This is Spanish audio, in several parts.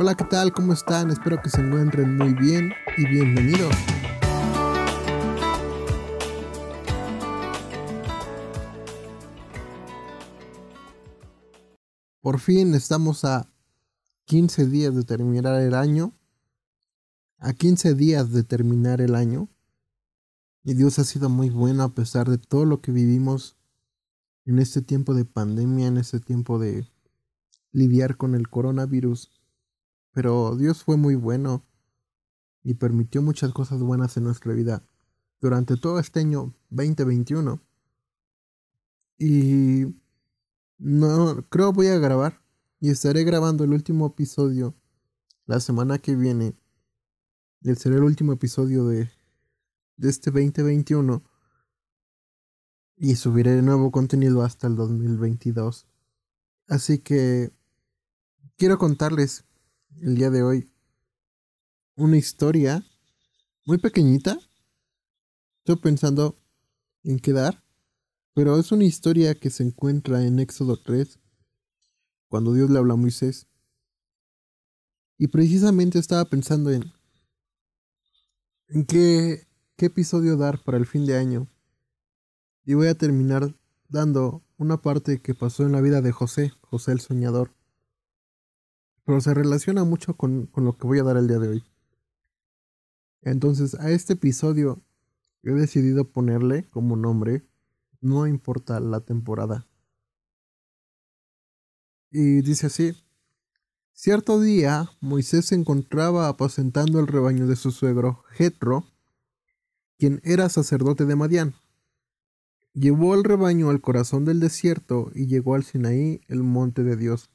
Hola, ¿qué tal? ¿Cómo están? Espero que se encuentren muy bien y bienvenidos. Por fin estamos a 15 días de terminar el año. A 15 días de terminar el año. Y Dios ha sido muy bueno a pesar de todo lo que vivimos en este tiempo de pandemia, en este tiempo de lidiar con el coronavirus. Pero Dios fue muy bueno y permitió muchas cosas buenas en nuestra vida durante todo este año 2021. Y no creo voy a grabar y estaré grabando el último episodio la semana que viene. Y será el último episodio de, de este 2021. Y subiré nuevo contenido hasta el 2022. Así que quiero contarles el día de hoy una historia muy pequeñita. Estoy pensando en quedar, pero es una historia que se encuentra en Éxodo 3, cuando Dios le habla a Moisés. Y precisamente estaba pensando en, qué, qué episodio dar para el fin de año. Y voy a terminar dando una parte que pasó en la vida de José, José el Soñador pero se relaciona mucho con, lo que voy a dar el día de hoy. Entonces, a este episodio he decidido ponerle como nombre, no importa la temporada. Y dice así, cierto día Moisés se encontraba apacentando el rebaño de su suegro, Jetro, quien era sacerdote de Madián. Llevó el rebaño al corazón del desierto y llegó al Sinaí, el monte de Dios.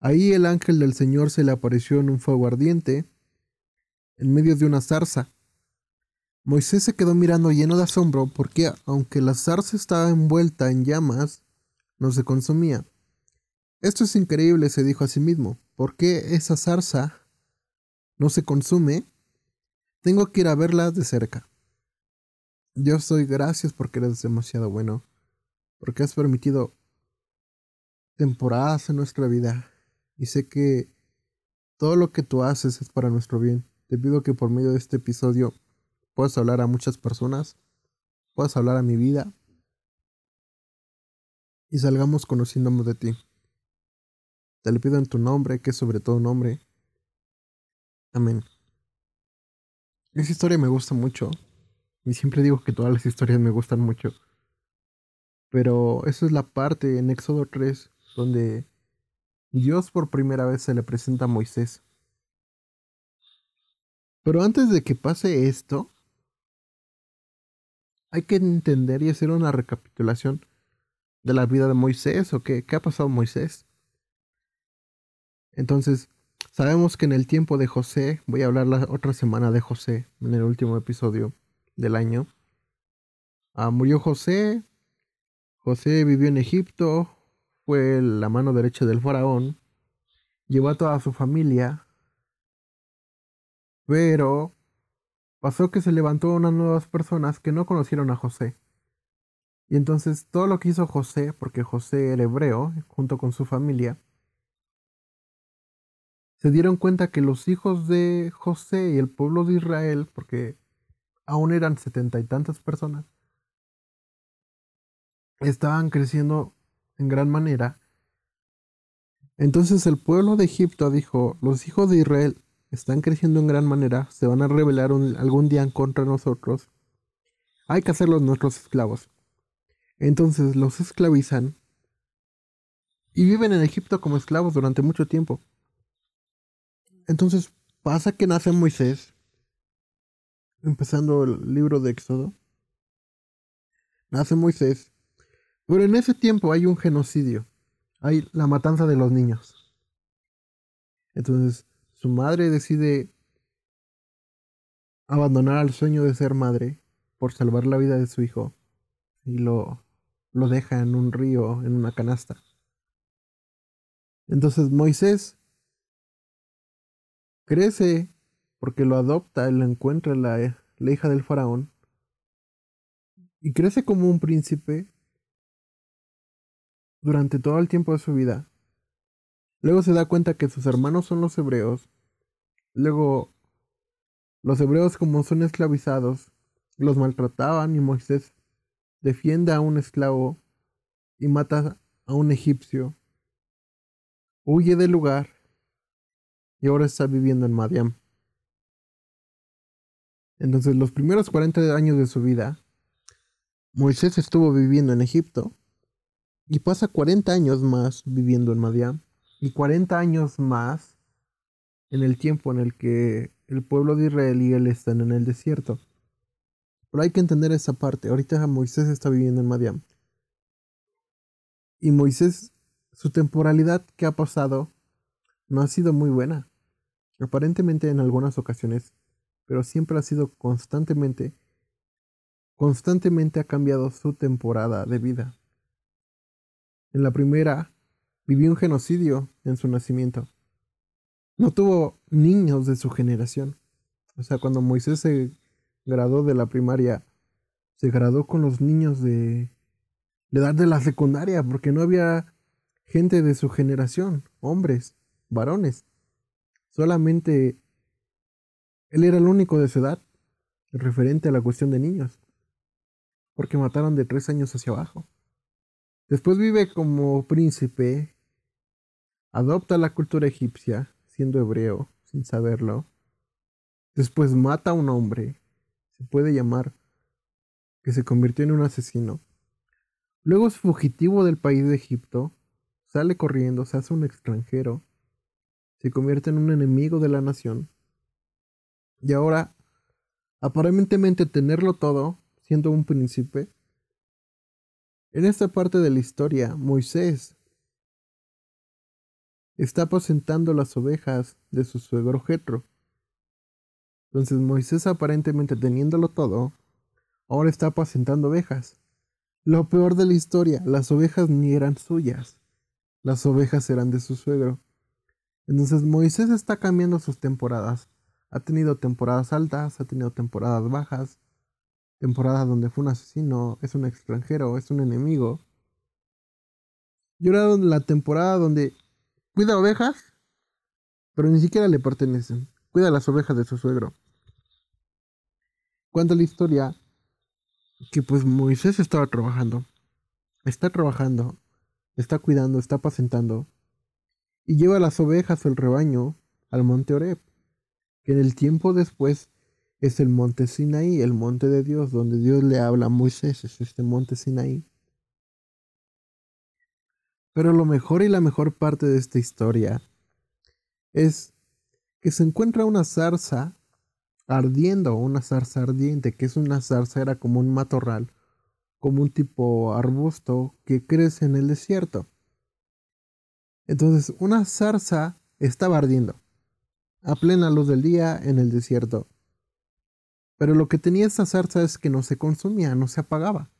Ahí el ángel del Señor se le apareció en un fuego ardiente, en medio de una zarza. Moisés se quedó mirando lleno de asombro porque, aunque la zarza estaba envuelta en llamas, no se consumía. Esto es increíble, se dijo a sí mismo. ¿Por qué esa zarza no se consume? Tengo que ir a verla de cerca. Dios doy gracias porque eres demasiado bueno, porque has permitido temporadas en nuestra vida y sé que todo lo que tú haces es para nuestro bien. Te pido que por medio de este episodio puedas hablar a muchas personas, puedas hablar a mi vida y salgamos conociéndonos de ti. Te lo pido en tu nombre, que es sobre todo nombre. Amén. Esa historia me gusta mucho. Y siempre digo que todas las historias me gustan mucho. Pero esa es la parte en Éxodo 3 donde Dios por primera vez se le presenta a Moisés. Pero antes de que pase esto, hay que entender y hacer una recapitulación de la vida de Moisés o qué, qué ha pasado Moisés. Entonces, sabemos que en el tiempo de José, voy a hablar la otra semana de José, en el último episodio del año. Ah, murió José, José vivió en Egipto, fue la mano derecha del faraón, llevó a toda su familia, pero pasó que se levantó unas nuevas personas que no conocieron a José. Y entonces todo lo que hizo José, porque José era hebreo, junto con su familia, se dieron cuenta que los hijos de José y el pueblo de Israel, porque aún eran setenta y tantas personas, estaban creciendo en gran manera. Entonces el pueblo de Egipto dijo, los hijos de Israel están creciendo en gran manera, se van a rebelar algún día contra nosotros. Hay que hacerlos nuestros esclavos. Entonces los esclavizan y viven en Egipto como esclavos durante mucho tiempo. Entonces pasa que nace Moisés, empezando el libro de Éxodo. Nace Moisés pero en ese tiempo hay un genocidio. Hay la matanza de los niños. Entonces, su madre decide abandonar al sueño de ser madre por salvar la vida de su hijo y lo, lo deja en un río, en una canasta. Entonces Moisés crece porque lo adopta, él encuentra la, la hija del faraón y crece como un príncipe durante todo el tiempo de su vida. Luego se da cuenta que sus hermanos son los hebreos. Luego, los hebreos como son esclavizados, los maltrataban y Moisés defiende a un esclavo y mata a un egipcio. Huye del lugar y ahora está viviendo en Madiam. Entonces, los primeros 40 años de su vida, Moisés estuvo viviendo en Egipto y pasa 40 años más viviendo en Madiam y 40 años más en el tiempo en el que el pueblo de Israel y él están en el desierto. Pero hay que entender esa parte. Ahorita Moisés está viviendo en Madiam. Y Moisés, su temporalidad que ha pasado no ha sido muy buena. Aparentemente en algunas ocasiones, pero siempre ha sido constantemente, constantemente ha cambiado su temporada de vida. En la primera, vivió un genocidio en su nacimiento. No tuvo niños de su generación. O sea, cuando Moisés se graduó de la primaria, se graduó con los niños de, de edad de la secundaria, porque no había gente de su generación, hombres, varones. Solamente él era el único de su edad, referente a la cuestión de niños, porque mataron de tres años hacia abajo. Después vive como príncipe, adopta la cultura egipcia, siendo hebreo, sin saberlo. Después mata a un hombre, se puede llamar que se convirtió en un asesino. Luego es fugitivo del país de Egipto, sale corriendo, se hace un extranjero, se convierte en un enemigo de la nación. Y ahora, aparentemente tenerlo todo, siendo un príncipe, en esta parte de la historia, Moisés está apacentando las ovejas de su suegro Jetro. Entonces Moisés aparentemente teniéndolo todo, ahora está apacentando ovejas. Lo peor de la historia, las ovejas ni eran suyas, las ovejas eran de su suegro. Entonces Moisés está cambiando sus temporadas. Ha tenido temporadas altas, ha tenido temporadas bajas, temporada donde fue un asesino, es un extranjero, es un enemigo. Y ahora la temporada donde cuida ovejas, pero ni siquiera le pertenecen. Cuida las ovejas de su suegro. Cuando la historia que pues Moisés estaba trabajando, está trabajando, está cuidando, está apacentando, y lleva las ovejas o el rebaño al monte Oreb, que en el tiempo después es el monte Sinaí, el monte de Dios, donde Dios le habla a Moisés, es este monte Sinaí. Pero lo mejor y la mejor parte de esta historia es que se encuentra una zarza ardiendo, una zarza ardiente, que es una zarza, era como un matorral, como un tipo arbusto que crece en el desierto. Entonces, una zarza estaba ardiendo a plena luz del día en el desierto. Pero lo que tenía esta zarza es que no se consumía, no se apagaba.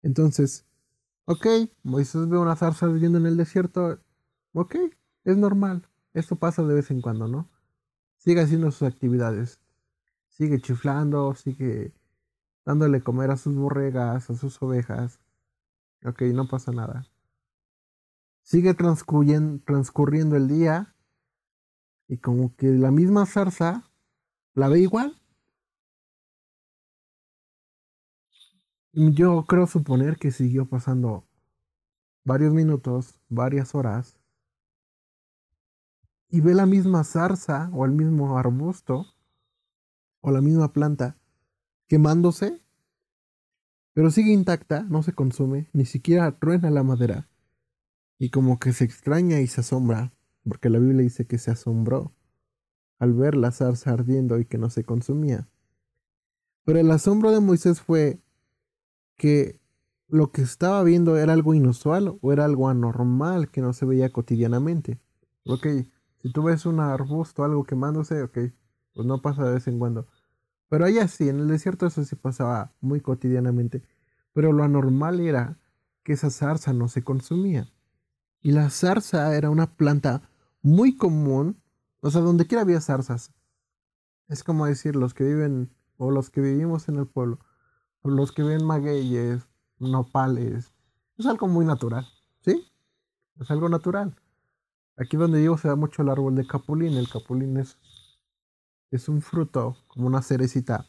Entonces, ok, Moisés ve una zarza viviendo en el desierto. Ok, es normal. Esto pasa de vez en cuando, ¿no? Sigue haciendo sus actividades. Sigue chiflando, sigue dándole comer a sus borregas, a sus ovejas. Ok, no pasa nada. Sigue transcurriendo el día y como que la misma zarza ¿La ve igual? Yo creo suponer que siguió pasando varios minutos, varias horas, y ve la misma zarza o el mismo arbusto o la misma planta quemándose, pero sigue intacta, no se consume, ni siquiera truena la madera, y como que se extraña y se asombra, porque la Biblia dice que se asombró al ver la zarza ardiendo y que no se consumía. Pero el asombro de Moisés fue que lo que estaba viendo era algo inusual o era algo anormal que no se veía cotidianamente. Ok, si tú ves un arbusto, algo quemándose, ok, pues no pasa de vez en cuando. Pero allá sí, en el desierto eso sí pasaba muy cotidianamente. Pero lo anormal era que esa zarza no se consumía. Y la zarza era una planta muy común o sea, donde quiera había zarzas. Es como decir, los que viven, o los que vivimos en el pueblo, o los que ven magueyes, nopales. Es algo muy natural, ¿sí? Es algo natural. Aquí donde vivo se da mucho el árbol de capulín. El capulín es, es un fruto, como una cerecita,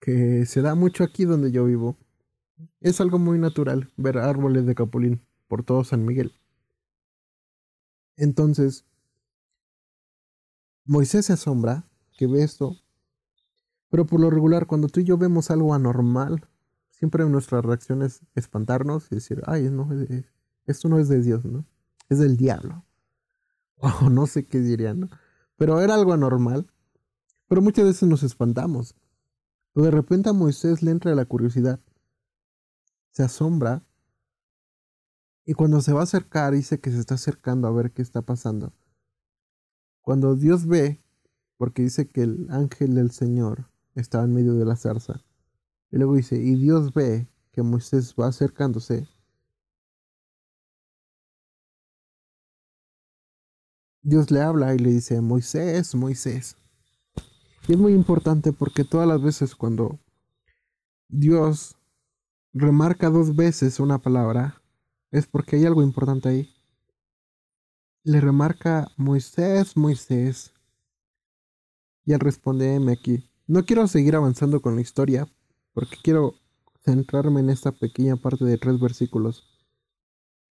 que se da mucho aquí donde yo vivo. Es algo muy natural ver árboles de capulín por todo San Miguel. Entonces, Moisés se asombra que ve esto, pero por lo regular cuando tú y yo vemos algo anormal, siempre nuestra reacción es espantarnos y decir, ay, no, esto no es de Dios, ¿no? Es del diablo. O no sé qué dirían. Pero era algo anormal. Pero muchas veces nos espantamos. De repente a Moisés le entra la curiosidad. Se asombra. Y cuando se va a acercar, dice que se está acercando a ver qué está pasando. Cuando Dios ve, porque dice que el ángel del Señor estaba en medio de la zarza. Y luego dice, y Dios ve que Moisés va acercándose. Dios le habla y le dice, Moisés, Moisés. Y es muy importante porque todas las veces cuando Dios remarca dos veces una palabra, es porque hay algo importante ahí. Le remarca Moisés, Moisés. Y él responde, M aquí. No quiero seguir avanzando con la historia, porque quiero centrarme en esta pequeña parte de tres versículos.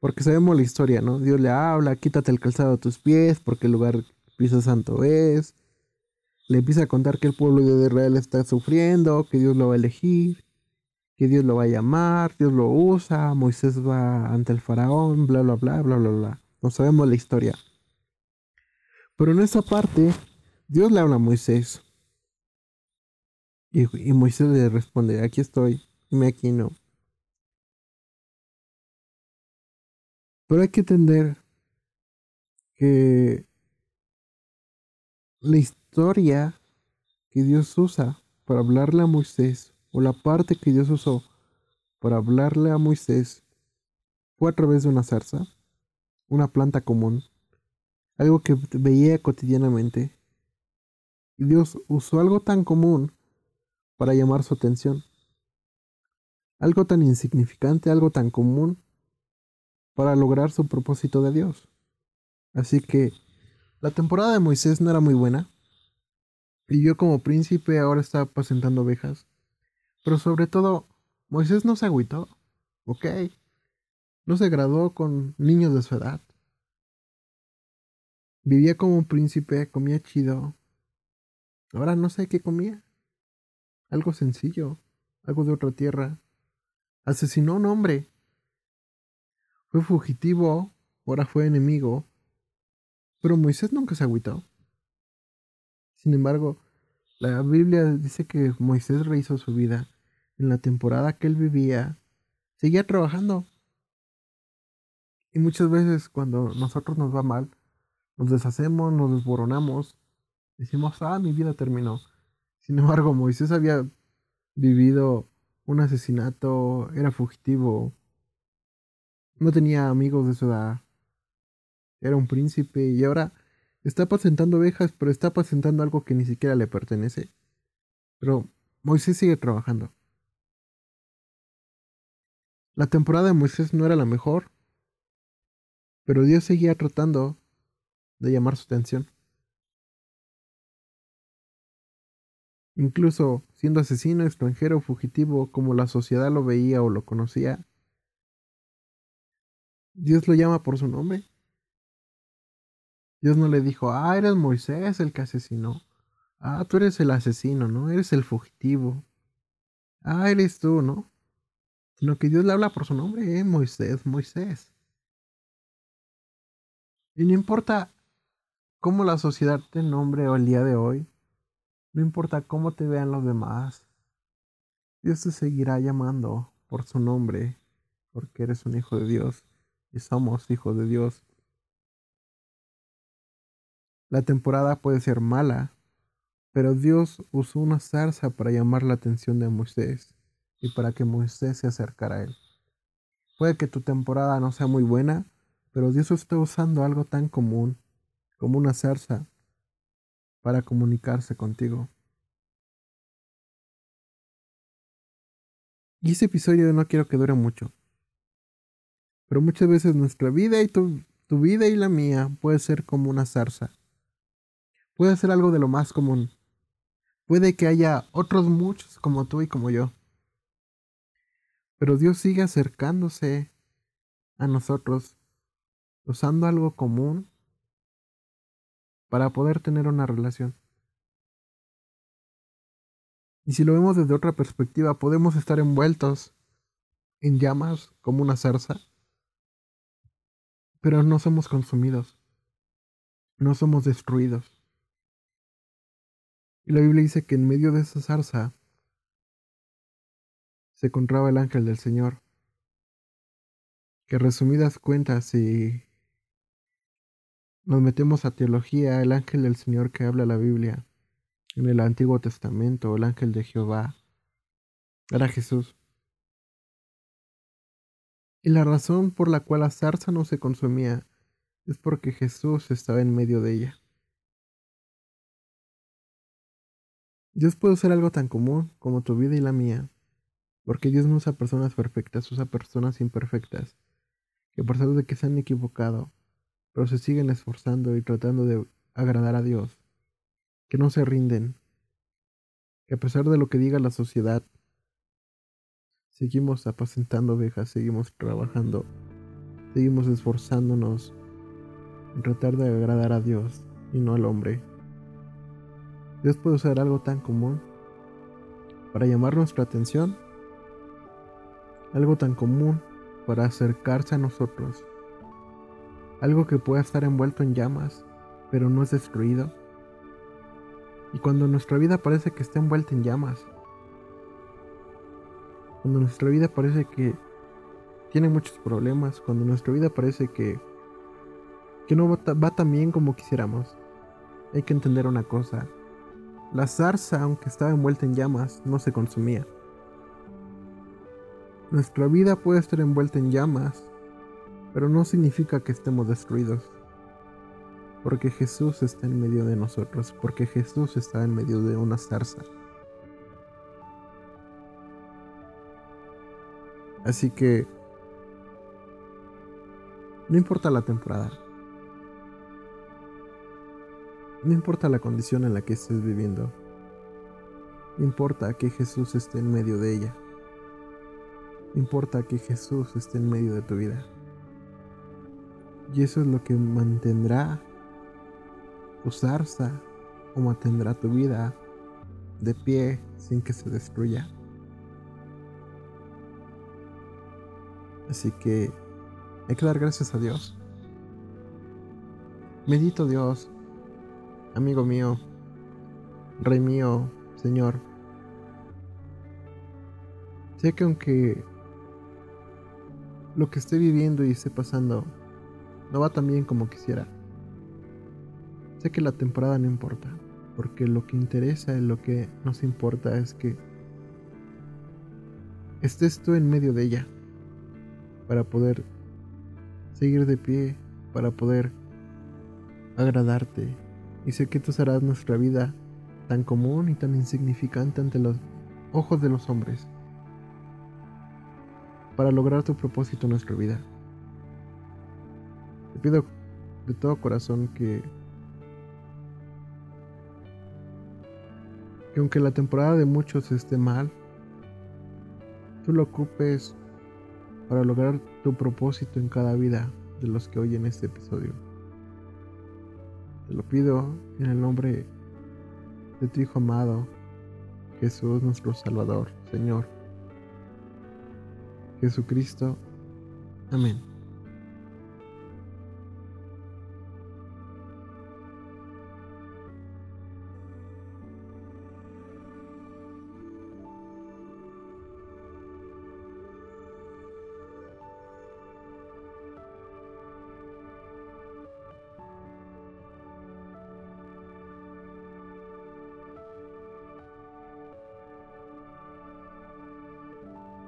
Porque sabemos la historia, ¿no? Dios le habla, quítate el calzado de tus pies, porque el lugar piso santo es. Le empieza a contar que el pueblo de Israel está sufriendo, que Dios lo va a elegir, que Dios lo va a llamar, Dios lo usa, Moisés va ante el faraón, bla, bla, bla, bla, bla, bla. No sabemos la historia. Pero en esa parte, Dios le habla a Moisés. Y, Moisés le responde, aquí estoy, me aquí no. Pero hay que entender que la historia que Dios usa para hablarle a Moisés, o la parte que Dios usó para hablarle a Moisés, fue a través de una zarza, una planta común, algo que veía cotidianamente. Y Dios usó algo tan común para llamar su atención. Algo tan insignificante, algo tan común para lograr su propósito de Dios. Así que la temporada de Moisés no era muy buena. Y yo como príncipe ahora estaba apacentando ovejas. Pero sobre todo, Moisés no se agüitó. ¿Ok? No se graduó con niños de su edad. Vivía como un príncipe, comía chido. Ahora no sé qué comía. Algo sencillo, algo de otra tierra. Asesinó a un hombre fue fugitivo, ahora fue enemigo. Pero Moisés nunca se agüitó. Sin embargo, la Biblia dice que Moisés rehizo su vida. En la temporada que él vivía, seguía trabajando. Y muchas veces cuando nosotros nos va mal, nos deshacemos, nos desboronamos, decimos, ah, mi vida terminó. Sin embargo, Moisés había vivido un asesinato, era fugitivo, no tenía amigos de su edad. Era un príncipe y ahora está apacentando ovejas, pero está apacentando algo que ni siquiera le pertenece. Pero Moisés sigue trabajando. La temporada de Moisés no era la mejor, pero Dios seguía tratando de llamar su atención. Incluso siendo asesino, extranjero, fugitivo, como la sociedad lo veía o lo conocía, Dios lo llama por su nombre. Dios no le dijo, ah, eres Moisés el que asesinó. Ah, tú eres el asesino, ¿no? Eres el fugitivo. Ah, eres tú, ¿no? Sino que Dios le habla por su nombre, eh, Moisés, Moisés. Y no importa cómo la sociedad te nombre el día de hoy, no importa cómo te vean los demás, Dios te seguirá llamando por su nombre, porque eres un hijo de Dios y somos hijos de Dios. La temporada puede ser mala, pero Dios usó una zarza para llamar la atención de Moisés y para que Moisés se acercara a él. Puede que tu temporada no sea muy buena, pero Dios está usando algo tan común como una zarza para comunicarse contigo. Y ese episodio no quiero que dure mucho. Pero muchas veces nuestra vida y tu, tu vida y la mía puede ser como una zarza. Puede ser algo de lo más común. Puede que haya otros muchos como tú y como yo. Pero Dios sigue acercándose a nosotros usando algo común para poder tener una relación. Y si lo vemos desde otra perspectiva, podemos estar envueltos en llamas como una zarza, pero no somos consumidos, no somos destruidos. Y la Biblia dice que en medio de esa zarza se encontraba el ángel del Señor, que resumidas cuentas, si nos metemos a teología, el ángel del Señor que habla la Biblia en el Antiguo Testamento, el ángel de Jehová, era Jesús. Y la razón por la cual la zarza no se consumía es porque Jesús estaba en medio de ella. Dios puede ser algo tan común como tu vida y la mía, porque Dios no usa personas perfectas, usa personas imperfectas, que por pesar de que se han equivocado, pero se siguen esforzando y tratando de agradar a Dios, que no se rinden, que a pesar de lo que diga la sociedad, Seguimos apacentando ovejas, seguimos trabajando, seguimos esforzándonos en tratar de agradar a Dios y no al hombre. Dios puede usar algo tan común para llamar nuestra atención, algo tan común para acercarse a nosotros, algo que pueda estar envuelto en llamas, pero no es destruido. Y cuando nuestra vida parece que está envuelta en llamas, cuando nuestra vida parece que tiene muchos problemas, cuando nuestra vida parece que, que no va, va tan bien como quisiéramos, hay que entender una cosa. La zarza, aunque estaba envuelta en llamas, no se consumía. Nuestra vida puede estar envuelta en llamas, pero no significa que estemos destruidos. Porque Jesús está en medio de nosotros, porque Jesús está en medio de una zarza. Así que no importa la temporada. No importa la condición en la que estés viviendo. Importa que Jesús esté en medio de ella. Importa que Jesús esté en medio de tu vida. Y eso es lo que mantendrá tu zarza o mantendrá tu vida de pie sin que se destruya. Así que hay que dar gracias a Dios. Medito Dios, amigo mío, Rey mío, Señor. Sé que aunque lo que esté viviendo y esté pasando no va tan bien como quisiera, sé que la temporada no importa, porque lo que interesa y lo que nos importa es que estés tú en medio de ella para poder seguir de pie, para poder agradarte. Y sé que tú serás nuestra vida tan común y tan insignificante ante los ojos de los hombres, para lograr tu propósito en nuestra vida. Te pido de todo corazón que, que aunque la temporada de muchos esté mal, tú lo ocupes para lograr tu propósito en cada vida de los que oyen este episodio. Te lo pido en el nombre de tu Hijo amado, Jesús nuestro Salvador, Señor. Jesucristo. Amén.